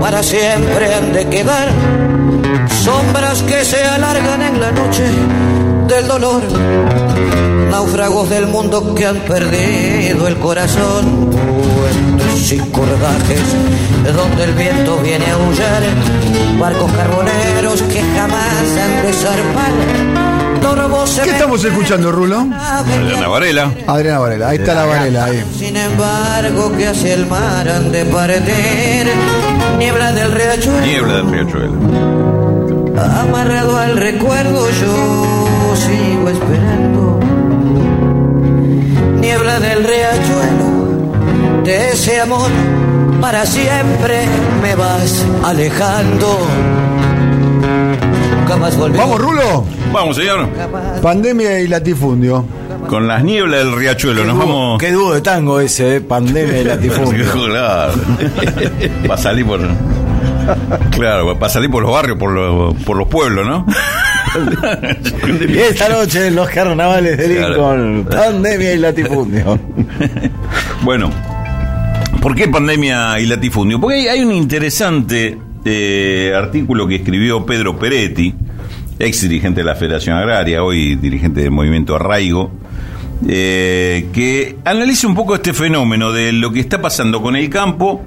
para siempre han de quedar. Sombras que se alargan en la noche del dolor. Náufragos del mundo que han perdido el corazón. Puentes y cordajes donde el viento viene a aullar. Barcos carboneros que jamás han de zarpar. ¿Qué estamos escuchando, Rulo? Adriana Varela. Adriana Varela, ahí está la Varela. Ahí. Sin embargo, que hacia el mar han de partir. Niebla del riachuelo. Niebla del riachuelo. Amarrado al recuerdo, yo sigo esperando. Niebla del riachuelo, de ese amor para siempre me vas alejando. Nunca más volví. ¿Vamos, Rulo? Vamos, señor. Pandemia y latifundio. Con las nieblas del riachuelo, nos vamos. Qué dúo de tango ese, ¿eh? Pandemia y latifundio. claro. Va a salir por. Claro, va a salir por los barrios, por los, por los pueblos, ¿no? y esta noche en los carnavales de Lincoln, pandemia y latifundio. bueno, ¿por qué pandemia y latifundio? Porque hay, hay un interesante eh, artículo que escribió Pedro Peretti, ex dirigente de la Federación Agraria, hoy dirigente del movimiento Arraigo, eh, que analiza un poco este fenómeno de lo que está pasando con el campo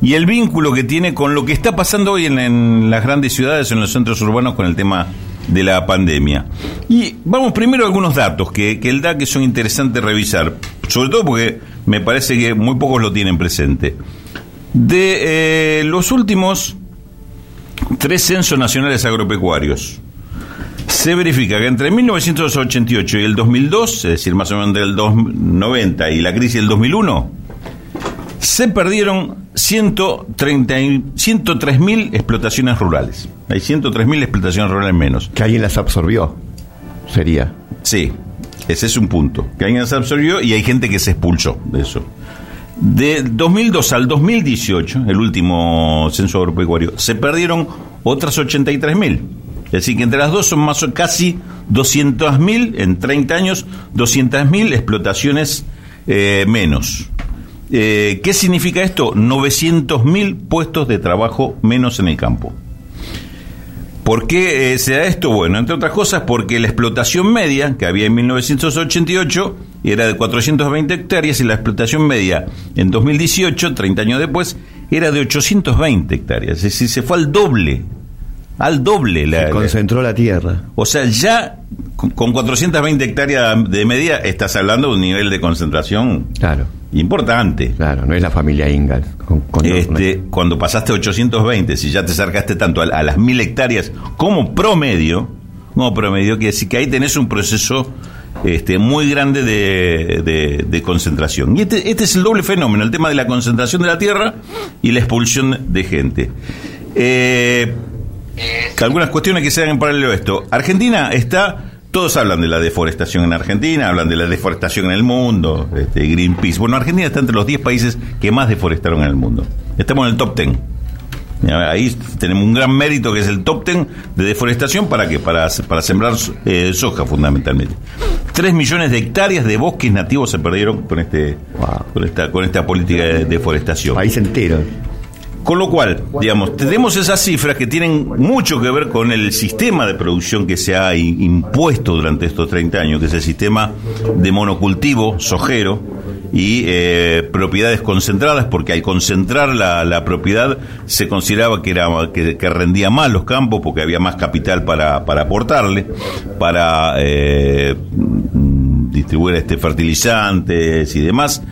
y el vínculo que tiene con lo que está pasando hoy en, las grandes ciudades, en los centros urbanos, con el tema de la pandemia. Y vamos primero a algunos datos que, que él da que son interesantes revisar, sobre todo porque me parece que muy pocos lo tienen presente. De eh, los últimos tres censos nacionales agropecuarios, se verifica que entre 1988 y el 2002, es decir, más o menos entre el 90 y la crisis del 2001, se perdieron 103.000 explotaciones rurales. Hay 103.000 explotaciones rurales menos. Que alguien las absorbió, sería. Sí, ese es un punto. Que alguien las absorbió y hay gente que se expulsó de eso. De 2002 al 2018, el último censo agropecuario, se perdieron otras 83.000. Es decir, que entre las dos son más o casi 200.000 en 30 años, 200.000 explotaciones eh, menos. Eh, ¿Qué significa esto? 900.000 puestos de trabajo menos en el campo. ¿Por qué eh, se da esto? Bueno, entre otras cosas porque la explotación media que había en 1988 era de 420 hectáreas y la explotación media en 2018, 30 años después, era de 820 hectáreas. Es decir, se fue al doble al doble. La, concentró la, tierra. O sea, ya con 420 hectáreas de media estás hablando de un nivel de concentración claro. Importante. Claro, no es la familia Ingalls. este, Cuando pasaste 820, si ya te acercaste tanto a, las mil hectáreas como promedio, como promedio, quiere decir que ahí tenés un proceso este, muy grande de, de, concentración. Y este, este, es el doble fenómeno, el tema de la concentración de la tierra y la expulsión de gente. Eh, algunas cuestiones que se hagan en paralelo a esto. Argentina está todos hablan de la deforestación en Argentina, hablan de la deforestación en el mundo, este, Greenpeace. Bueno, Argentina está entre los 10 países que más deforestaron en el mundo. Estamos en el top 10. Ahí tenemos un gran mérito que es el top 10 de deforestación. ¿Para qué? Para, para sembrar eh, soja fundamentalmente. 3 millones de hectáreas de bosques nativos se perdieron con, este, con, esta, con esta política de deforestación. País entero. Con lo cual, digamos, tenemos esas cifras que tienen mucho que ver con el sistema de producción que se ha impuesto durante estos 30 años, que es el sistema de monocultivo sojero y eh, propiedades concentradas, porque al concentrar la, propiedad se consideraba que, era, que, rendía más los campos porque había más capital para, para aportarle, para eh, distribuir este fertilizantes y demás,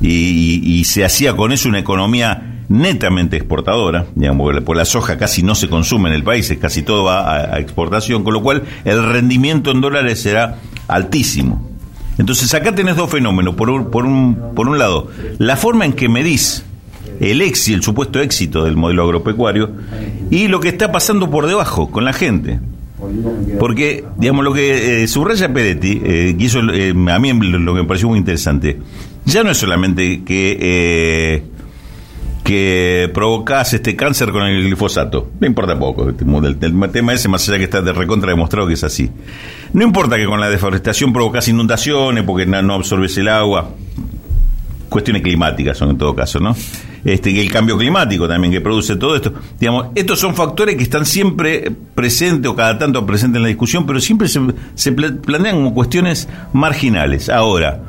y se hacía con eso una economía netamente exportadora, digamos, por la soja casi no se consume en el país, casi todo va a, exportación, con lo cual el rendimiento en dólares será altísimo. Entonces acá tenés dos fenómenos. Por un, por un, por un lado, la forma en que medís el éxito, el supuesto éxito del modelo agropecuario y lo que está pasando por debajo con la gente. Porque, digamos, lo que eh, subraya Peretti, eh, hizo, eh, a mí lo, que me pareció muy interesante, ya no es solamente que eh, que provocas este cáncer con el glifosato. No importa poco. El, tema ese, más allá que está de recontra demostrado que es así. No importa que con la deforestación provocas inundaciones porque no, absorbes el agua. cuestiones climáticas son en todo caso, ¿no? Este, y el cambio climático también que produce todo esto. Digamos, estos son factores que están siempre presentes o cada tanto presentes en la discusión, pero siempre se, se plantean como cuestiones marginales. Ahora,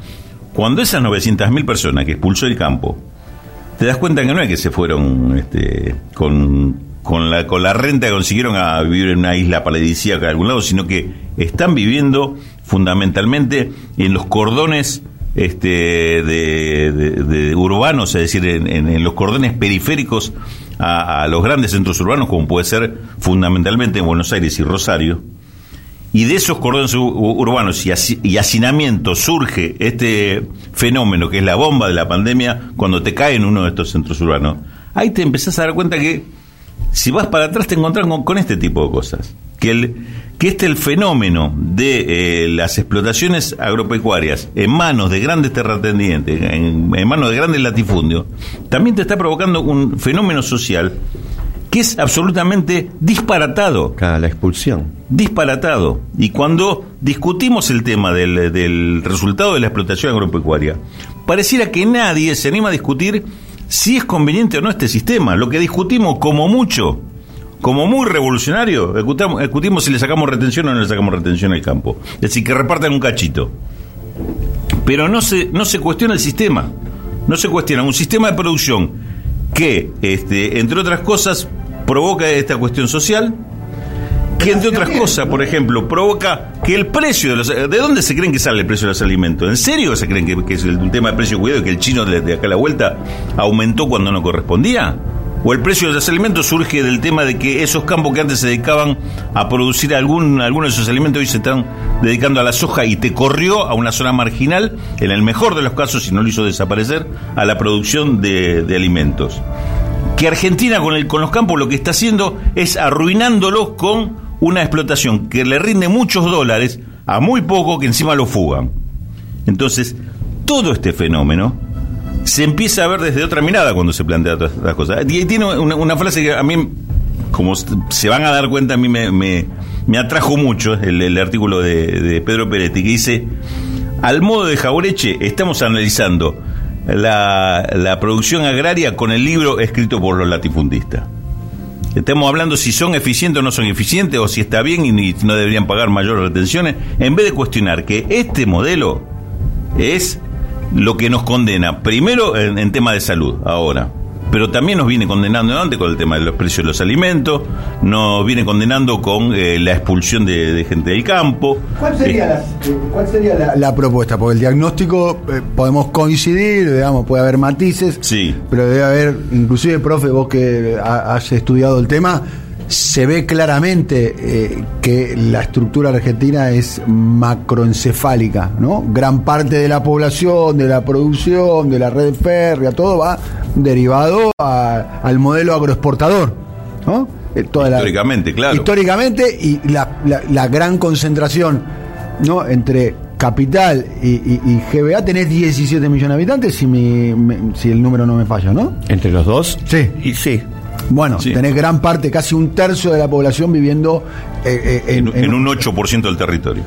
cuando esas 900.000 personas que expulsó el campo, te das cuenta que no es que se fueron este, con, con, la, con la renta que consiguieron a vivir en una isla paradisíaca de algún lado, sino que están viviendo fundamentalmente en los cordones este, de, urbanos, es decir, en, los cordones periféricos a, los grandes centros urbanos, como puede ser fundamentalmente Buenos Aires y Rosario. Y de esos cordones urbanos y, y hacinamiento surge este fenómeno que es la bomba de la pandemia cuando te cae en uno de estos centros urbanos. Ahí te empezás a dar cuenta que si vas para atrás te encontrás con este tipo de cosas que, el, que este el fenómeno de eh, las explotaciones agropecuarias en manos de grandes terratenientes, en, manos de grandes latifundios, también te está provocando un fenómeno social que es absolutamente disparatado. la expulsión. Disparatado. Y cuando discutimos el tema del, del resultado de la explotación agropecuaria, pareciera que nadie se anima a discutir si es conveniente o no este sistema. Lo que discutimos como mucho como muy revolucionario, discutimos, si le sacamos retención o no le sacamos retención al campo. Es decir, que repartan un cachito. Pero no se, no se cuestiona el sistema. No se cuestiona un sistema de producción que, este, entre otras cosas, provoca esta cuestión social, que entre otras cosas, por ejemplo, provoca que el precio de los... ¿De dónde se creen que sale el precio de los alimentos? ¿En serio se creen que, es el, un tema de precio cuidado y que el chino de, de acá a la vuelta aumentó cuando no correspondía? o el precio de los alimentos surge del tema de que esos campos que antes se dedicaban a producir algún, algunos de esos alimentos hoy se están dedicando a la soja y te corrió a una zona marginal, en el mejor de los casos, si no lo hizo desaparecer, a la producción de, alimentos. Que Argentina con, el, con los campos lo que está haciendo es arruinándolos con una explotación que le rinde muchos dólares a muy poco que encima lo fugan. Entonces, todo este fenómeno se empieza a ver desde otra mirada cuando se plantea todas estas cosas. Y tiene una, frase que a mí, como se van a dar cuenta, a mí me, me, atrajo mucho el, artículo de, Pedro Peretti, que dice, al modo de Jaureche, estamos analizando la, la producción agraria con el libro escrito por los latifundistas. Estamos hablando si son eficientes o no son eficientes, o si está bien y no deberían pagar mayores retenciones, en vez de cuestionar que este modelo es lo que nos condena, primero en, tema de salud, ahora, pero también nos viene condenando antes con el tema de los precios de los alimentos, nos viene condenando con eh, la expulsión de, gente del campo. ¿Cuál sería, eh, la, propuesta? Porque el diagnóstico eh, podemos coincidir, digamos, puede haber matices, sí. pero debe haber, inclusive, profe, vos que has estudiado el tema, se ve claramente eh, que la estructura argentina es macroencefálica, ¿no? Gran parte de la población, de la producción, de la red férrea, todo va derivado al modelo agroexportador, ¿no? Eh, históricamente, claro. Históricamente y la, gran concentración, ¿no? Entre capital y, GBA tenés 17 millones de habitantes si, si el número no me falla, ¿no? ¿Entre los dos? Sí. Y sí. Bueno, tenés gran parte, casi un tercio de la población viviendo eh, eh, en, un 8% del territorio.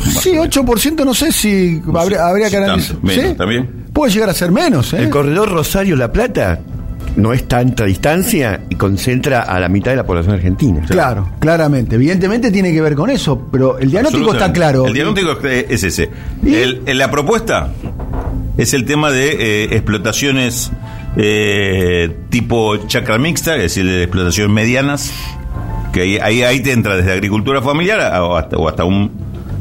Sí, 8% no sé si habría, que analizar. Menos, ¿También? Puede llegar a ser menos. ¿eh? El corredor Rosario-La Plata no es tanta distancia y concentra a la mitad de la población argentina. Claro, claramente. Evidentemente tiene que ver con eso, pero el diagnóstico está claro. El diagnóstico es ese. la propuesta es el tema de explotaciones eh, tipo chacra mixta, es decir, de explotaciones medianas, que ahí, ahí, te entra desde agricultura familiar o hasta, un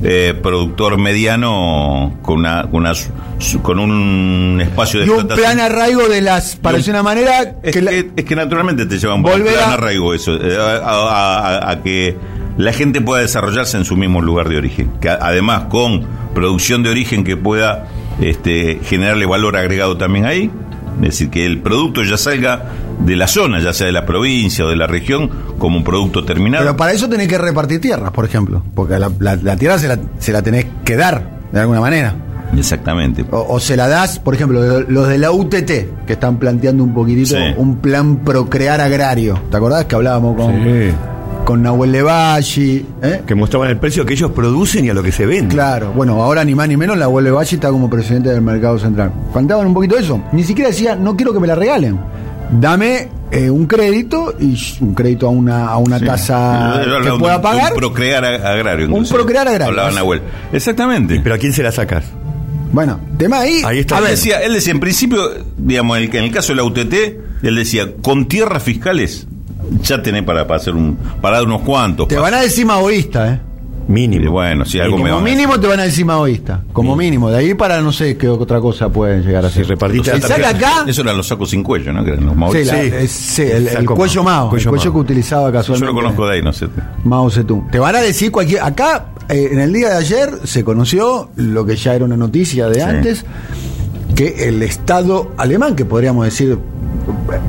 eh, productor mediano con una, con, un espacio de y un plan arraigo de las para decir una manera es que, es que naturalmente te lleva un plan arraigo eso eh, a, que la gente pueda desarrollarse en su mismo lugar de origen que además con producción de origen que pueda este, generarle valor agregado también ahí es decir, que el producto ya salga de la zona, ya sea de la provincia o de la región, como un producto terminado. Pero para eso tenés que repartir tierras, por ejemplo, porque la, tierra se la, se la tenés que dar, de alguna manera. Exactamente. O, se la das, por ejemplo, los de la UTT, que están planteando un poquitito un plan procrear agrario. ¿Te acordás que hablábamos con, con Nahuel Levalli. ¿eh? Que mostraban el precio que ellos producen y a lo que se vende. Claro, bueno, ahora ni más ni menos Nahuel Levalli está como presidente del Mercado Central. Contaban un poquito de eso. Ni siquiera decía, no quiero que me la regalen. Dame eh, un crédito y un crédito a una, a una tasa que pueda pagar. Un procrear ag- agrario. Un procrear agrario. Hablaba Nahuel. Exactamente. Pero ¿a quién se la sacas? Bueno, tema ahí. Ahí está. A ver, bien. decía, él decía, en principio, digamos, en el, en el caso de la UTT, él decía, con tierras fiscales ya tenés para, para hacer un, para dar unos cuantos. Te van a decir maoísta, ¿eh? Y Mínimo. bueno, si algo me Como mínimo te van a decir maoísta. Como mínimo. De ahí para no sé qué otra cosa pueden llegar a Si ser. repartiste Si la tarjeta. acá. Eso eran los sacos sin cuello, ¿no? Que eran los Sí, maoístas. la- Sí. sí, el, cuello Mao. El Cuello Mao. que utilizaba Yo casualmente. lo conozco de ahí, no sé. Mao Zedong. Te van a decir cualquier. Acá, eh, en el día de ayer, se conoció lo que ya era una noticia de antes, que el Estado alemán, que podríamos decir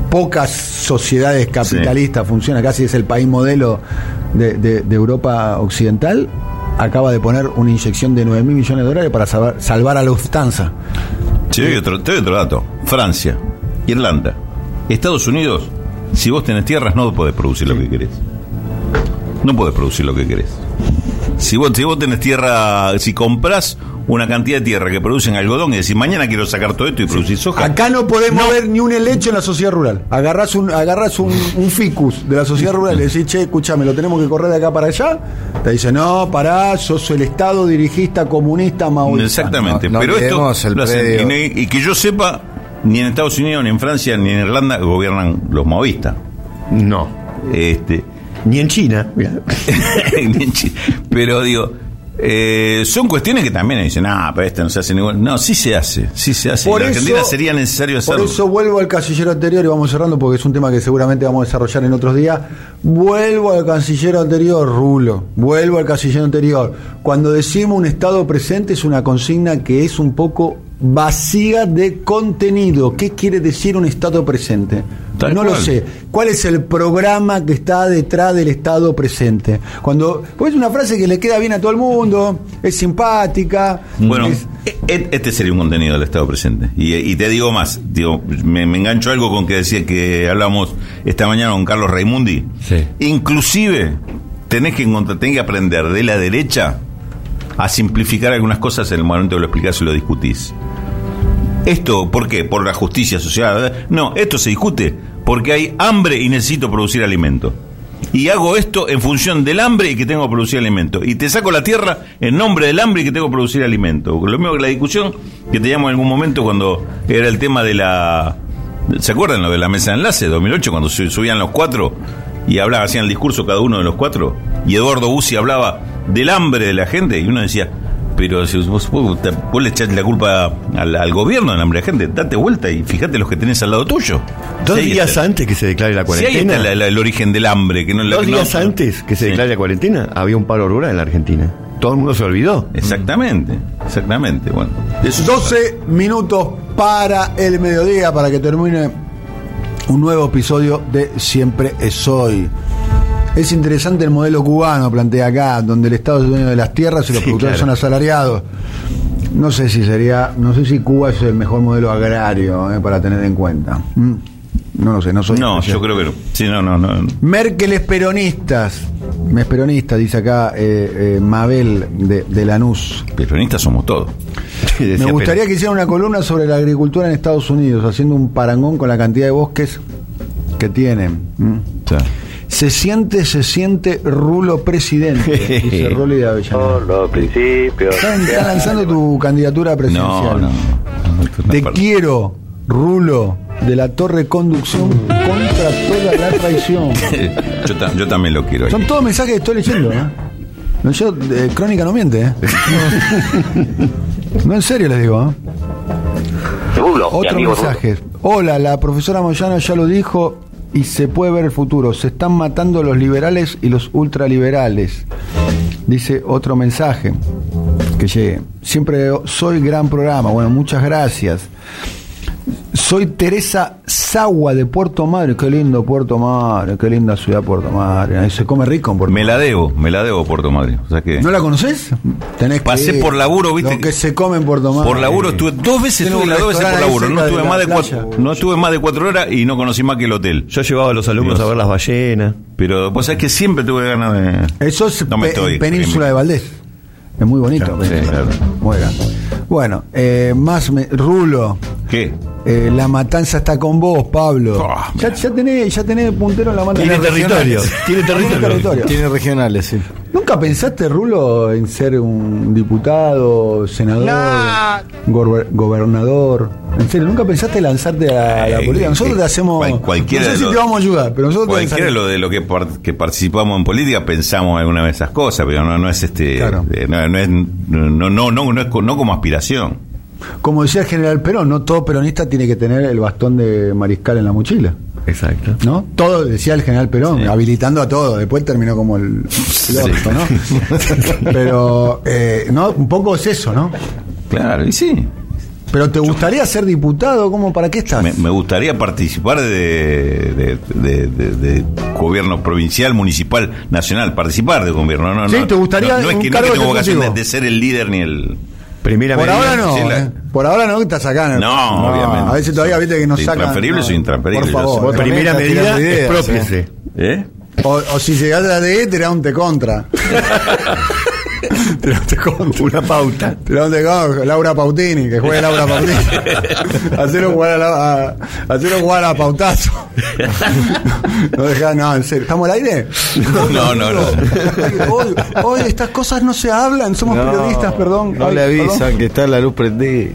pocas sociedades capitalistas funciona, casi es el país modelo de, de- de Europa Occidental, acaba de poner una inyección de 9 mil millones de dólares para salvar, salvar a Lufthansa. Te doy, otro, te doy otro dato. Francia, Irlanda, Estados Unidos, si vos tenés tierras no podés producir lo que querés. No podés producir lo que querés. Si vos, si vos tenés tierra, si comprás una cantidad de tierra que producen algodón y decís mañana quiero sacar todo esto y producir soja, Acá no podemos ver ni un helecho en la sociedad rural. Agarrás un, agarrás un, un ficus de la sociedad rural y decís, che, escúchame, lo tenemos que correr de acá para allá. Te dice, no, pará, sos el Estado dirigista comunista maoísta. Exactamente, No- no pero esto el lo hacen. predio. y, que yo sepa, ni en Estados Unidos, ni en Francia, ni en Irlanda gobiernan los maoístas. No. Este, Ni en China. Ni en Chi- pero digo, eh, son cuestiones que también dicen, ah, pero esto no se hace ningún. No, sí se hace, sí se hace. Por en eso- Argentina sería necesario Por hacerlo. eso vuelvo al canciller anterior y vamos cerrando porque es un tema que seguramente vamos a desarrollar en otros días. Vuelvo al canciller anterior, Rulo. Vuelvo al canciller anterior. Cuando decimos un Estado presente es una consigna que es un poco vacía de contenido. ¿Qué quiere decir un Estado presente? Tal no lo sé. ¿Cuál es el programa que está detrás del Estado presente? Cuando, pues es una frase que le queda bien a todo el mundo, es simpática. Bueno, es- e- e- este sería un contenido del Estado presente. Y, y te digo más, digo, me, me engancho algo con que decía que hablamos esta mañana con Carlos Raimundi. Sí. Inclusive, tenés que encontrar, tenés que aprender de la derecha a simplificar algunas cosas en el momento que lo explicás y lo discutís. Esto, ¿por qué? Por la justicia social. No, esto se discute porque hay hambre y necesito producir alimento. Y hago esto en función del hambre y que tengo que producir alimento. Y te saco la tierra en nombre del hambre y que tengo que producir alimento. Lo mismo que la discusión que teníamos en algún momento cuando era el tema de la... ¿Se acuerdan lo de la mesa de enlace 2008 cuando su- subían los cuatro y hablaban, hacían el discurso cada uno de los cuatro? Y Eduardo Bussi hablaba del hambre de la gente y uno decía, pero si vos, vos, te- vos le echás la culpa al, al gobierno del hambre de la gente, date vuelta y fíjate los que tenés al lado tuyo. Dos ahí días está- antes que se declare la ahí cuarentena. está la- la- el origen del hambre. Que no, la- Dos no- días antes que se Sí. declare la cuarentena, había un paro rural en la Argentina. Todo el mundo se olvidó. Exactamente, exactamente. Bueno, de eso se 12 minutos para el mediodía para que termine un nuevo episodio de Siempre es hoy. Es interesante el modelo cubano, plantea acá, donde el Estado es dueño de las tierras y los Sí, productores claro. son asalariados. No sé si sería, no sé si Cuba es el mejor modelo agrario eh, para tener en cuenta. Mm, No lo sé, no soy. No, especial. yo creo que no. Sí, no, no, no. Merkel es peronistas. Es peronista, dice acá eh, eh, Mabel de, de Lanús. Peronistas somos todos. Me gustaría que hiciera una columna sobre la agricultura en Estados Unidos, haciendo un parangón con la cantidad de bosques que tienen. ¿Mm? Se siente, se siente Rulo presidente, dice Rolly de Avellaneda. los principios. Están, están lanzando tu candidatura presidencial. No, no. no, Te parte. quiero, Rulo, de la Torre Conducción contra toda la traición. yo, ta- yo también lo quiero. ahí. Son todos mensajes que estoy leyendo, ¿eh? No, yo, eh, Crónica no miente, ¿eh? No, en serio les digo, ¿eh? Rulo, Otro mensaje. Hola, la profesora Moyano ya lo dijo y se puede ver el futuro. Se están matando los liberales y los ultraliberales. Dice otro mensaje que llegue. Siempre soy gran programa. Bueno, muchas gracias. Soy Teresa Sagua de Puerto Madre. Qué lindo Puerto Madre, qué linda ciudad Puerto Madre. Ahí se come rico en Puerto Me la debo, me la debo Puerto Madre. O sea que ¿No la conoces? Tenés que Pasé por laburo, ¿viste? Lo que se come en Puerto Madre. por laburo estuve dos veces estuve las dos veces por laburo, no estuve de más de cuatro, no estuve más de cuatro horas y no conocí más que el hotel. Yo llevaba a los alumnos Dios. a ver las ballenas. Pero pues es que siempre tuve ganas de Eso es No me pe- estoy en Península de. Valdés. Es muy bonito. Claro, Península. sí, claro. Muy. Bueno, eh, más me- Rulo. ¿Qué? eh, la matanza está con vos, Pablo. Ah, ya, ya tenés, ya tenés puntero en la matanza. Tiene territorio. Tiene territorio. Tiene regionales, sí. ¿Nunca pensaste, Rulo, en ser un diputado, senador, gober- gobernador? En serio, ¿nunca pensaste lanzarte a la Eh, política? Nosotros eh, te hacemos. cual- cualquiera no sé si los- te vamos a ayudar, pero nosotros te Cualquiera lo de lo que, par- que participamos en política pensamos alguna vez esas cosas, pero no, no es este Claro. eh, no, no es no, no, no, no, es no como aspiración. Como decía el general Perón, no todo peronista tiene que tener el bastón de mariscal en la mochila. Exacto. ¿No? Todo decía el general Perón, habilitando a todo. Después terminó como el, el orto, ¿no? Pero, eh, ¿no? Un poco es eso, ¿no? Claro, y sí. Pero ¿te gustaría ser diputado? ¿Cómo? ¿Para qué estás? Me, me gustaría participar de, de, de- de- de gobierno provincial, municipal, nacional, participar de gobierno. No, Sí, no, ¿te gustaría no, no es un que no cargo tengo vocación de ser el líder ni el. Primera Por medida. ahora no, la- ¿eh? Por ahora no, que estás acá. No, obviamente. A veces todavía viste que Soy sacan. intransferible, no, soy intransferible, Por favor. Primera medida, ideas, expropiese. ¿Eh? O, o si llegás a la de te da un te contra. Una pauta. Laura Pautini, que juegue Laura Pautini. Hacelo jugar a, la, a, hacelo jugar a Pautazo. no dejá, no, en serio. ¿Estamos al aire? No, no, no. Hoy, hoy estas cosas no se hablan, somos No, periodistas, perdón. No Ay, le perdón. avisan que está la luz prendida.